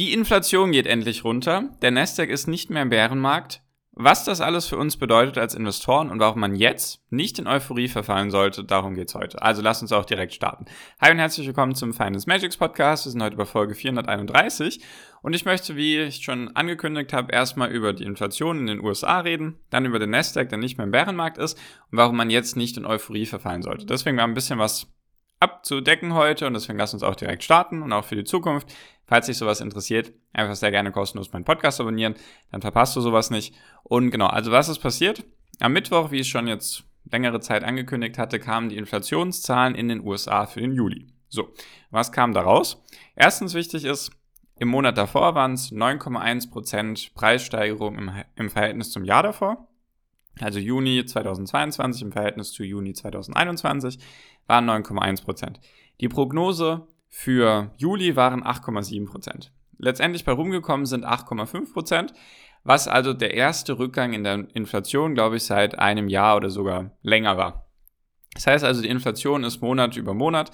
Die Inflation geht endlich runter, der Nasdaq ist nicht mehr im Bärenmarkt. Was das alles für uns bedeutet als Investoren und warum man jetzt nicht in Euphorie verfallen sollte, darum geht's heute. Also lasst uns auch direkt starten. Hi und herzlich willkommen zum Finance Magics Podcast. Wir sind heute bei Folge 431 und ich möchte, wie ich schon angekündigt habe, erstmal über die Inflation in den USA reden, dann über den Nasdaq, der nicht mehr im Bärenmarkt ist und warum man jetzt nicht in Euphorie verfallen sollte. Deswegen war ein bisschen was abzudecken heute und deswegen lasst uns auch direkt starten und auch für die Zukunft. Falls dich sowas interessiert, einfach sehr gerne kostenlos meinen Podcast abonnieren, dann verpasst du sowas nicht. Und genau, also was ist passiert? Am Mittwoch, wie ich schon jetzt längere Zeit angekündigt hatte, kamen die Inflationszahlen in den USA für den Juli. So, was kam da raus? Erstens wichtig ist, im Monat davor waren es 9,1% Preissteigerung im, im Verhältnis zum Jahr davor. Also Juni 2022 im Verhältnis zu Juni 2021 waren 9,1 Prozent. Die Prognose für Juli waren 8,7 Prozent. Letztendlich bei rumgekommen sind 8,5 Prozent, was also der erste Rückgang in der Inflation, glaube ich, seit einem Jahr oder sogar länger war. Das heißt also, die Inflation ist Monat über Monat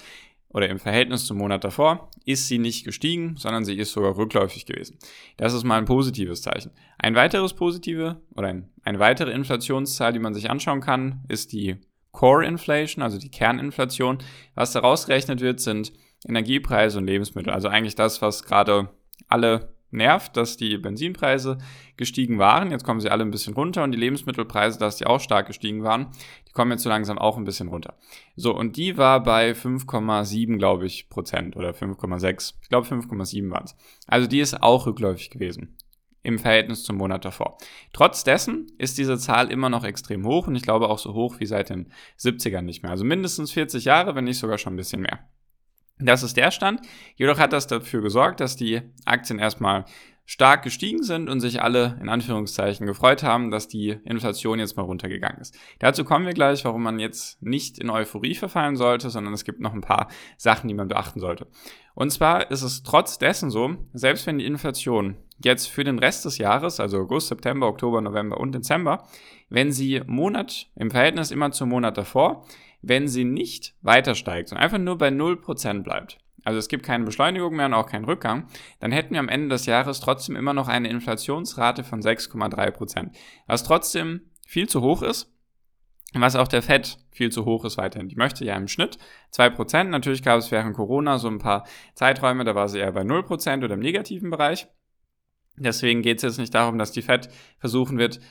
oder im Verhältnis zum Monat davor, ist sie nicht gestiegen, sondern sie ist sogar rückläufig gewesen. Das ist mal ein positives Zeichen. Ein weiteres positive oder ein, eine weitere Inflationszahl, die man sich anschauen kann, ist die Core Inflation, also die Kerninflation. Was daraus gerechnet wird, sind Energiepreise und Lebensmittel. Also eigentlich das, was gerade alle nervt, dass die Benzinpreise gestiegen waren. Jetzt kommen sie alle ein bisschen runter und die Lebensmittelpreise, dass die auch stark gestiegen waren, die kommen jetzt so langsam auch ein bisschen runter. So, und die war bei 5,7, glaube ich, Prozent oder 5,6. Ich glaube 5,7 waren es. Also die ist auch rückläufig gewesen im Verhältnis zum Monat davor. Trotz dessen ist diese Zahl immer noch extrem hoch und ich glaube auch so hoch wie seit den 70ern nicht mehr. Also mindestens 40 Jahre, wenn nicht sogar schon ein bisschen mehr. Das ist der Stand. Jedoch hat das dafür gesorgt, dass die Aktien erstmal stark gestiegen sind und sich alle in Anführungszeichen gefreut haben, dass die Inflation jetzt mal runtergegangen ist. Dazu kommen wir gleich, warum man jetzt nicht in Euphorie verfallen sollte, sondern es gibt noch ein paar Sachen, die man beachten sollte. Und zwar ist es trotz dessen so, selbst wenn die Inflation jetzt für den Rest des Jahres, also August, September, Oktober, November und Dezember, wenn sie Monat im Verhältnis immer zum Monat davor, wenn sie nicht weiter steigt, sondern einfach nur bei 0% bleibt, also es gibt keine Beschleunigung mehr und auch keinen Rückgang, dann hätten wir am Ende des Jahres trotzdem immer noch eine Inflationsrate von 6,3%, was trotzdem viel zu hoch ist, was auch der FED viel zu hoch ist weiterhin. Die möchte ja im Schnitt 2%. Natürlich gab es während Corona so ein paar Zeiträume, da war sie eher bei 0% oder im negativen Bereich. Deswegen geht es jetzt nicht darum, dass die Fed versuchen wird,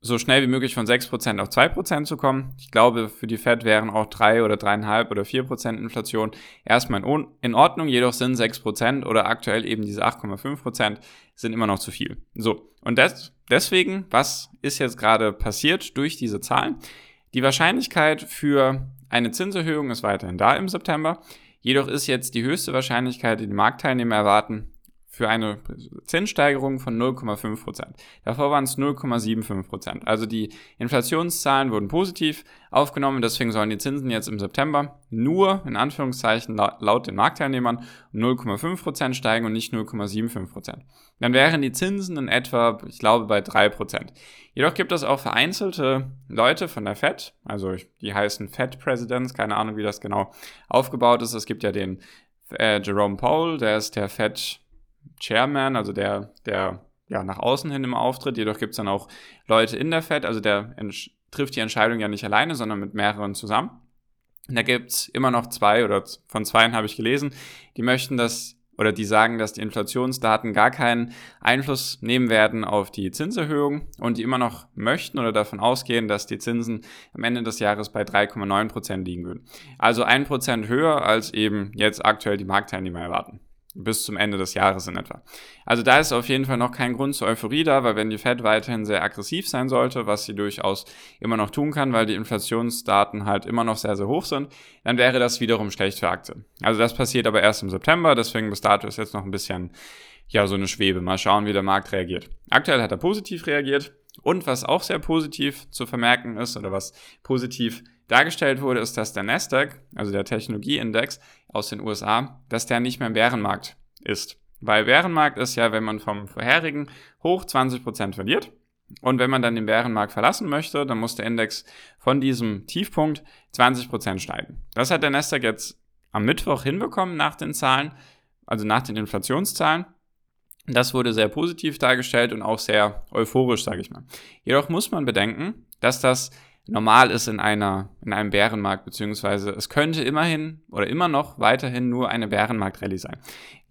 so schnell wie möglich von 6% auf 2% zu kommen. Ich glaube, für die Fed wären auch 3 oder 3,5 oder 4% Inflation erstmal in Ordnung, jedoch sind 6% oder aktuell eben diese 8,5% sind immer noch zu viel. So, und das, deswegen, was ist jetzt gerade passiert durch diese Zahlen? Die Wahrscheinlichkeit für eine Zinserhöhung ist weiterhin da im September. Jedoch ist jetzt die höchste Wahrscheinlichkeit, die die Marktteilnehmer erwarten, für eine Zinssteigerung von 0,5 Prozent. Davor waren es 0,75 Prozent. Also die Inflationszahlen wurden positiv aufgenommen, deswegen sollen die Zinsen jetzt im September nur in Anführungszeichen laut den Marktteilnehmern um 0,5 Prozent steigen und nicht 0,75 Prozent. Dann wären die Zinsen in etwa, ich glaube, bei 3 Prozent. Jedoch gibt es auch vereinzelte Leute von der Fed, also die heißen Fed Presidents, keine Ahnung, wie das genau aufgebaut ist. Es gibt ja den äh, Jerome Powell, der ist der Fed Chairman, also der, der ja nach außen hin immer auftritt. Jedoch gibt es dann auch Leute in der Fed, also der trifft die Entscheidung ja nicht alleine, sondern mit mehreren zusammen. da gibt es immer noch zwei oder von zweien habe ich gelesen, die möchten, dass oder die sagen, dass die Inflationsdaten gar keinen Einfluss nehmen werden auf die Zinserhöhung und die immer noch möchten oder davon ausgehen, dass die Zinsen am Ende des Jahres bei 3,9 Prozent liegen würden. Also ein Prozent höher als eben jetzt aktuell die Marktteilnehmer erwarten bis zum Ende des Jahres in etwa. Also da ist auf jeden Fall noch kein Grund zur Euphorie da, weil wenn die Fed weiterhin sehr aggressiv sein sollte, was sie durchaus immer noch tun kann, weil die Inflationsdaten halt immer noch sehr, sehr hoch sind, dann wäre das wiederum schlecht für Aktien. Also das passiert aber erst im September, deswegen bis dato ist jetzt noch ein bisschen, ja, so eine Schwebe. Mal schauen, wie der Markt reagiert. Aktuell hat er positiv reagiert und was auch sehr positiv zu vermerken ist oder was positiv dargestellt wurde, ist, dass der Nasdaq, also der Technologieindex aus den USA, dass der nicht mehr im Bärenmarkt ist. Weil Bärenmarkt ist ja, wenn man vom vorherigen hoch 20% verliert. Und wenn man dann den Bärenmarkt verlassen möchte, dann muss der Index von diesem Tiefpunkt 20% steigen. Das hat der Nasdaq jetzt am Mittwoch hinbekommen nach den Zahlen, also nach den Inflationszahlen. Das wurde sehr positiv dargestellt und auch sehr euphorisch, sage ich mal. Jedoch muss man bedenken, dass das normal ist in einer, in einem Bärenmarkt, beziehungsweise es könnte immerhin oder immer noch weiterhin nur eine Bärenmarkt-Rallye sein.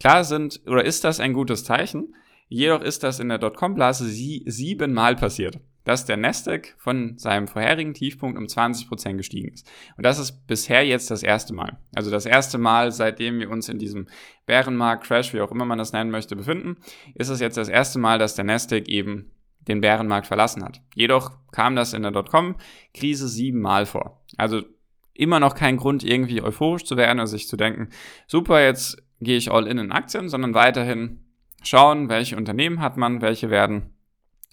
Klar sind, oder ist das ein gutes Zeichen, jedoch ist das in der Dotcom-Blase sie, siebenmal passiert, dass der Nasdaq von seinem vorherigen Tiefpunkt um 20% gestiegen ist. Und das ist bisher jetzt das erste Mal. Also das erste Mal, seitdem wir uns in diesem Bärenmarkt, Crash, wie auch immer man das nennen möchte, befinden, ist es jetzt das erste Mal, dass der Nasdaq eben den Bärenmarkt verlassen hat. Jedoch kam das in der Dotcom-Krise siebenmal vor. Also immer noch kein Grund, irgendwie euphorisch zu werden oder sich zu denken, super, jetzt gehe ich all in in Aktien, sondern weiterhin schauen, welche Unternehmen hat man, welche werden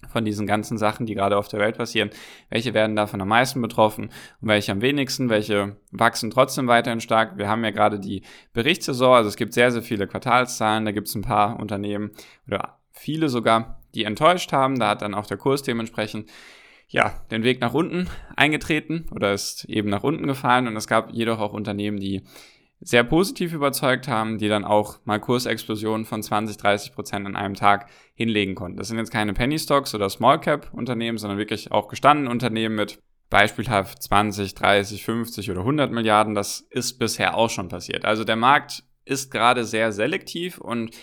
von diesen ganzen Sachen, die gerade auf der Welt passieren, welche werden davon am meisten betroffen und welche am wenigsten, welche wachsen trotzdem weiterhin stark. Wir haben ja gerade die Berichtssaison, also es gibt sehr, sehr viele Quartalszahlen, da gibt es ein paar Unternehmen oder viele sogar, die enttäuscht haben. Da hat dann auch der Kurs dementsprechend ja, den Weg nach unten eingetreten oder ist eben nach unten gefallen und es gab jedoch auch Unternehmen, die sehr positiv überzeugt haben, die dann auch mal Kursexplosionen von 20, 30 Prozent an einem Tag hinlegen konnten. Das sind jetzt keine Penny Stocks oder Small Cap Unternehmen, sondern wirklich auch gestandene Unternehmen mit beispielhaft 20, 30, 50 oder 100 Milliarden. Das ist bisher auch schon passiert. Also der Markt ist gerade sehr selektiv und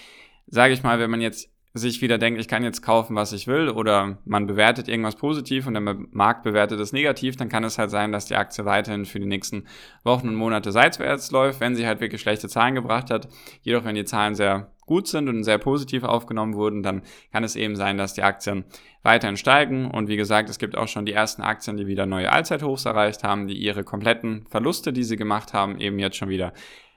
sage ich mal, wenn man jetzt sich wieder denkt, ich kann jetzt kaufen, was ich will, oder man bewertet irgendwas positiv und der Markt bewertet es negativ, dann kann es halt sein, dass die Aktie weiterhin für die nächsten Wochen und Monate seitwärts läuft, wenn sie halt wirklich schlechte Zahlen gebracht hat. Jedoch, wenn die Zahlen sehr gut sind und sehr positiv aufgenommen wurden, dann kann es eben sein, dass die Aktien weiterhin steigen. Und wie gesagt, es gibt auch schon die ersten Aktien, die wieder neue Allzeithochs erreicht haben, die ihre kompletten Verluste, die sie gemacht haben, eben jetzt schon wieder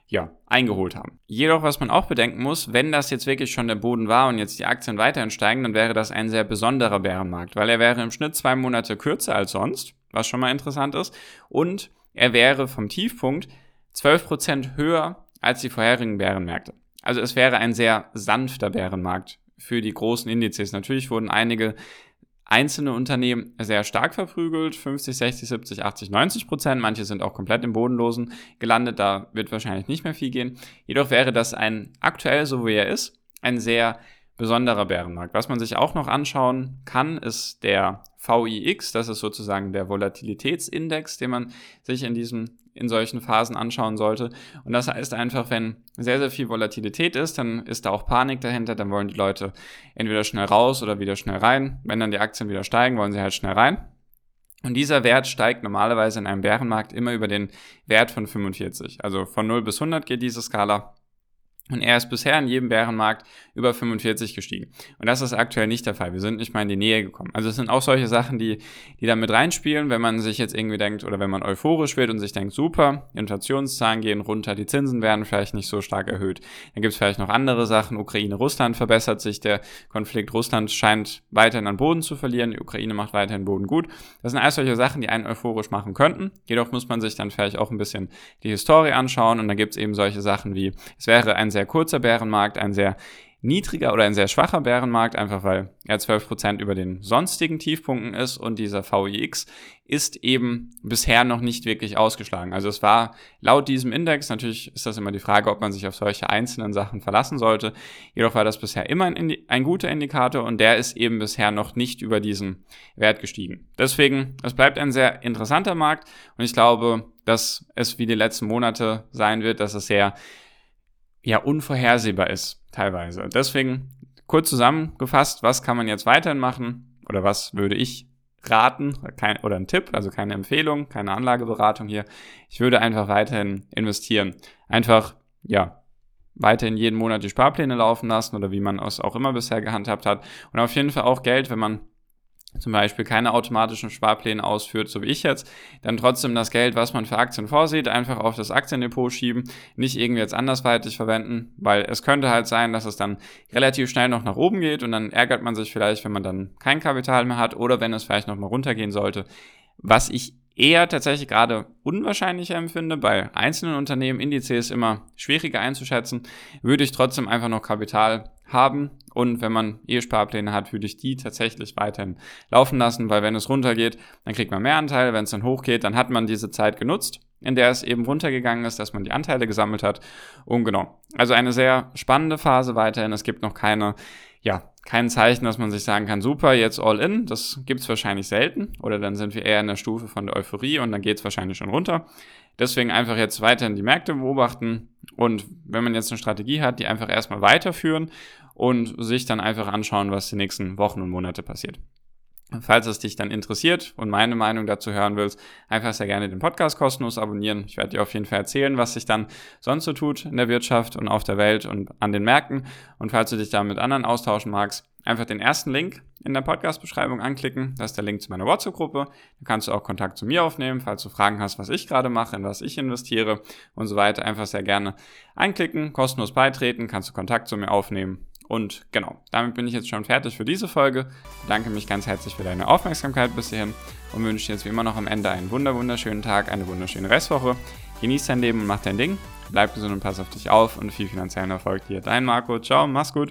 ja, eingeholt haben. Jedoch, was man auch bedenken muss, wenn das jetzt wirklich schon der Boden war und jetzt die Aktien weiterhin steigen, dann wäre das ein sehr besonderer Bärenmarkt, weil er wäre im Schnitt zwei Monate kürzer als sonst, was schon mal interessant ist, und er wäre vom Tiefpunkt 12% höher als die vorherigen Bärenmärkte. Also es wäre ein sehr sanfter Bärenmarkt für die großen Indizes. Natürlich wurden einige einzelne Unternehmen sehr stark verprügelt, 50, 60, 70, 80, 90 Prozent. Manche sind auch komplett im Bodenlosen gelandet, da wird wahrscheinlich nicht mehr viel gehen. Jedoch wäre das ein aktuell, so wie er ist, ein sehr besonderer Bärenmarkt. Was man sich auch noch anschauen kann, ist der VIX, das ist sozusagen der Volatilitätsindex, den man sich in diesem in solchen Phasen anschauen sollte. Und das heißt einfach, wenn sehr, sehr viel Volatilität ist, dann ist da auch Panik dahinter, dann wollen die Leute entweder schnell raus oder wieder schnell rein. Wenn dann die Aktien wieder steigen, wollen sie halt schnell rein. Und dieser Wert steigt normalerweise in einem Bärenmarkt immer über den Wert von 45. Also von 0 bis 100 geht diese Skala. Und er ist bisher in jedem Bärenmarkt über 45 gestiegen. Und das ist aktuell nicht der Fall. Wir sind nicht mal in die Nähe gekommen. Also es sind auch solche Sachen, die, die da mit reinspielen, wenn man sich jetzt irgendwie denkt oder wenn man euphorisch wird und sich denkt, super, Inflationszahlen gehen runter, die Zinsen werden vielleicht nicht so stark erhöht. Dann gibt es vielleicht noch andere Sachen. Ukraine, Russland verbessert sich. Der Konflikt Russland scheint weiterhin an Boden zu verlieren. Die Ukraine macht weiterhin Boden gut. Das sind alles solche Sachen, die einen euphorisch machen könnten. Jedoch muss man sich dann vielleicht auch ein bisschen die Historie anschauen. Und dann gibt es eben solche Sachen wie, es wäre ein sehr kurzer Bärenmarkt, ein sehr niedriger oder ein sehr schwacher Bärenmarkt, einfach weil er 12% über den sonstigen Tiefpunkten ist und dieser VIX ist eben bisher noch nicht wirklich ausgeschlagen. Also es war laut diesem Index, natürlich ist das immer die Frage, ob man sich auf solche einzelnen Sachen verlassen sollte, jedoch war das bisher immer ein, ein guter Indikator und der ist eben bisher noch nicht über diesen Wert gestiegen. Deswegen, es bleibt ein sehr interessanter Markt und ich glaube, dass es wie die letzten Monate sein wird, dass es sehr ja unvorhersehbar ist, teilweise. Deswegen kurz zusammengefasst, was kann man jetzt weiterhin machen oder was würde ich raten kein, oder ein Tipp, also keine Empfehlung, keine Anlageberatung hier. Ich würde einfach weiterhin investieren. Einfach, ja, weiterhin jeden Monat die Sparpläne laufen lassen oder wie man es auch immer bisher gehandhabt hat. Und auf jeden Fall auch Geld, wenn man zum Beispiel keine automatischen Sparpläne ausführt, so wie ich jetzt, dann trotzdem das Geld, was man für Aktien vorsieht, einfach auf das Aktiendepot schieben, nicht irgendwie jetzt andersweitig verwenden, weil es könnte halt sein, dass es dann relativ schnell noch nach oben geht und dann ärgert man sich vielleicht, wenn man dann kein Kapital mehr hat oder wenn es vielleicht noch mal runtergehen sollte. Was ich eher tatsächlich gerade unwahrscheinlicher empfinde, bei einzelnen Unternehmen Indizes immer schwieriger einzuschätzen, würde ich trotzdem einfach noch Kapital haben und wenn man E-Sparpläne hat, würde ich die tatsächlich weiterhin laufen lassen, weil wenn es runtergeht, dann kriegt man mehr Anteile, wenn es dann hochgeht, dann hat man diese Zeit genutzt, in der es eben runtergegangen ist, dass man die Anteile gesammelt hat und genau. Also eine sehr spannende Phase weiterhin, es gibt noch keine ja, kein Zeichen, dass man sich sagen kann, super, jetzt all in. Das gibt es wahrscheinlich selten. Oder dann sind wir eher in der Stufe von der Euphorie und dann geht es wahrscheinlich schon runter. Deswegen einfach jetzt weiterhin die Märkte beobachten und wenn man jetzt eine Strategie hat, die einfach erstmal weiterführen und sich dann einfach anschauen, was die nächsten Wochen und Monate passiert. Falls es dich dann interessiert und meine Meinung dazu hören willst, einfach sehr gerne den Podcast kostenlos abonnieren. Ich werde dir auf jeden Fall erzählen, was sich dann sonst so tut in der Wirtschaft und auf der Welt und an den Märkten. Und falls du dich da mit anderen austauschen magst, einfach den ersten Link in der Podcast-Beschreibung anklicken. Das ist der Link zu meiner WhatsApp-Gruppe. Da kannst du auch Kontakt zu mir aufnehmen, falls du Fragen hast, was ich gerade mache, in was ich investiere und so weiter. Einfach sehr gerne einklicken, kostenlos beitreten, kannst du Kontakt zu mir aufnehmen. Und genau, damit bin ich jetzt schon fertig für diese Folge. Bedanke mich ganz herzlich für deine Aufmerksamkeit bis hierhin und wünsche dir jetzt wie immer noch am Ende einen wunderschönen Tag, eine wunderschöne Restwoche. Genieß dein Leben und mach dein Ding. Bleib gesund und pass auf dich auf und viel finanziellen Erfolg dir. Dein Marco. Ciao, mach's gut.